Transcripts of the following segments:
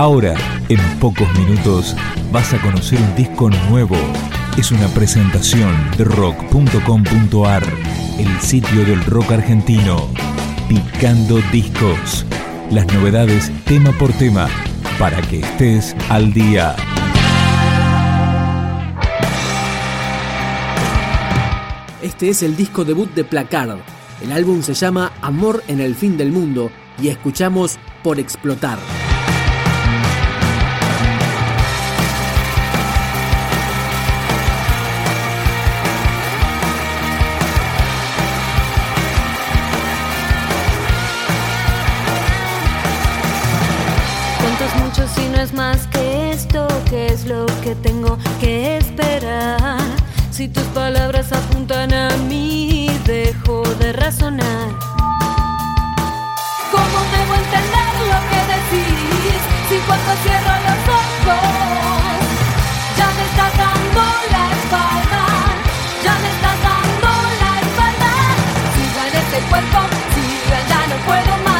Ahora, en pocos minutos, vas a conocer un disco nuevo. Es una presentación de rock.com.ar, el sitio del rock argentino. Picando discos. Las novedades tema por tema, para que estés al día. Este es el disco debut de Placard. El álbum se llama Amor en el fin del mundo y escuchamos Por explotar. Lo que tengo que esperar. Si tus palabras apuntan a mí, dejo de razonar. ¿Cómo debo entender lo que decís? Si cuando cierro los ojos, ya me estás dando la espalda, ya me estás dando la espalda. Sigan ese cuerpo, sigan, ya no puedo más,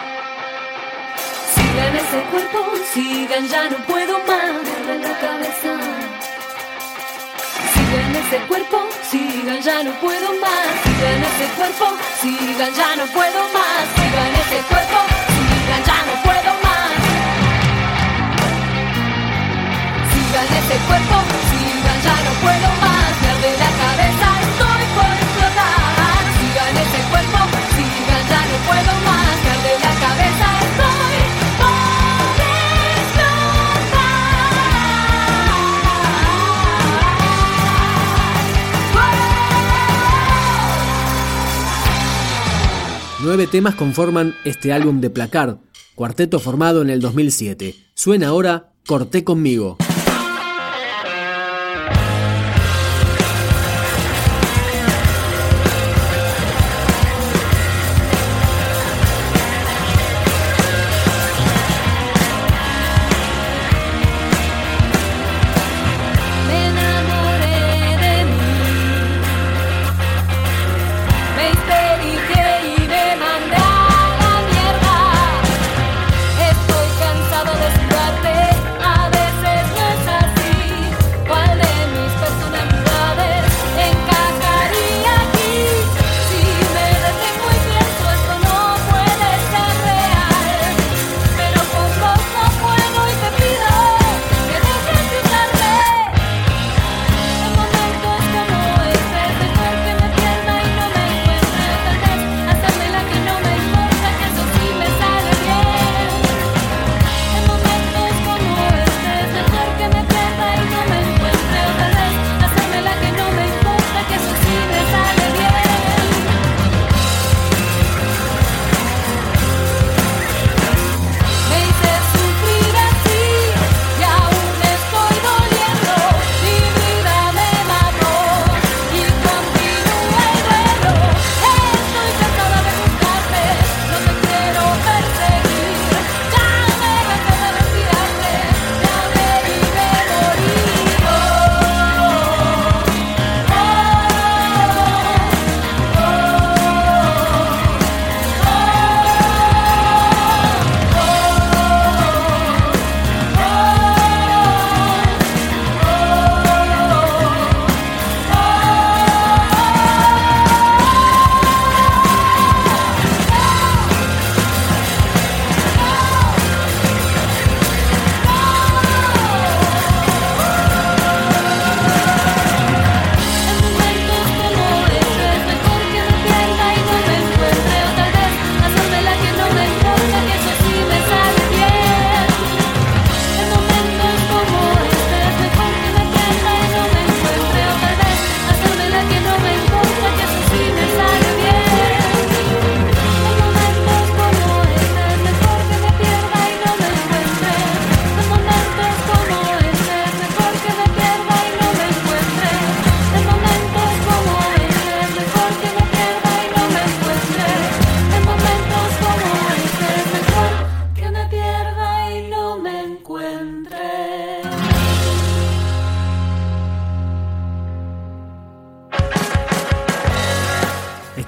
Sigan ese cuerpo, sigan, ya no puedo más. Sigan ese cuerpo, sigan, ya no puedo más. Sigan ese cuerpo, Nueve temas conforman este álbum de Placard, cuarteto formado en el 2007. Suena ahora Corté conmigo.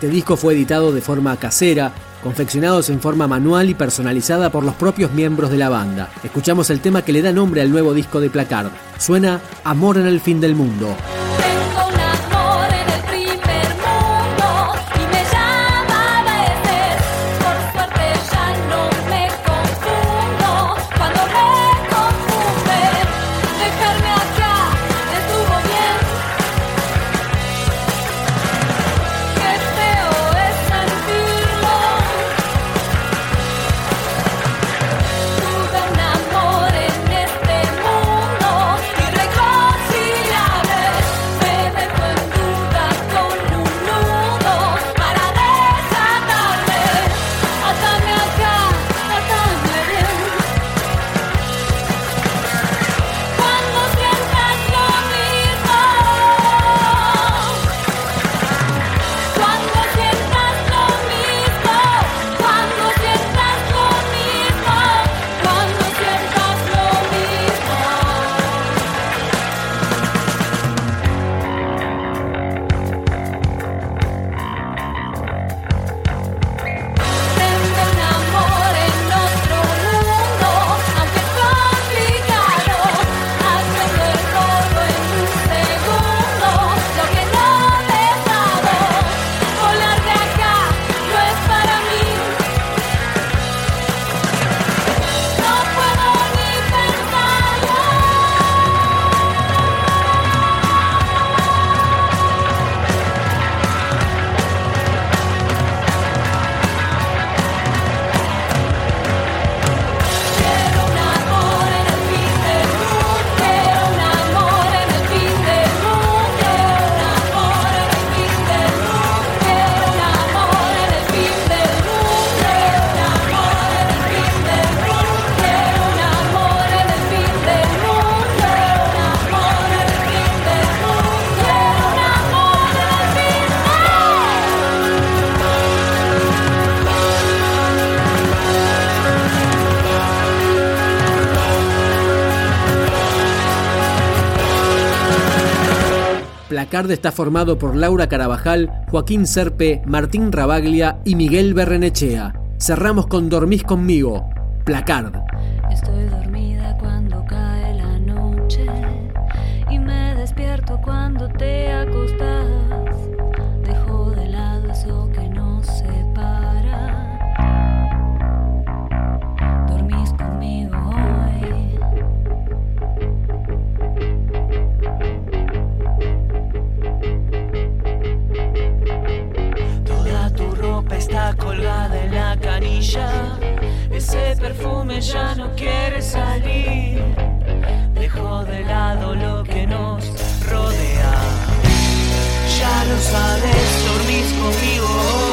Este disco fue editado de forma casera, confeccionados en forma manual y personalizada por los propios miembros de la banda. Escuchamos el tema que le da nombre al nuevo disco de Placard. Suena Amor en el fin del mundo. Card está formado por Laura Carabajal, Joaquín Serpe, Martín Rabaglia y Miguel Berrenechea. Cerramos con Dormís conmigo, Placard. Estoy dormida cuando cae la noche y me despierto cuando te perfume ya no quiere salir. Dejó de lado lo que nos rodea. Ya lo sabes, dormís conmigo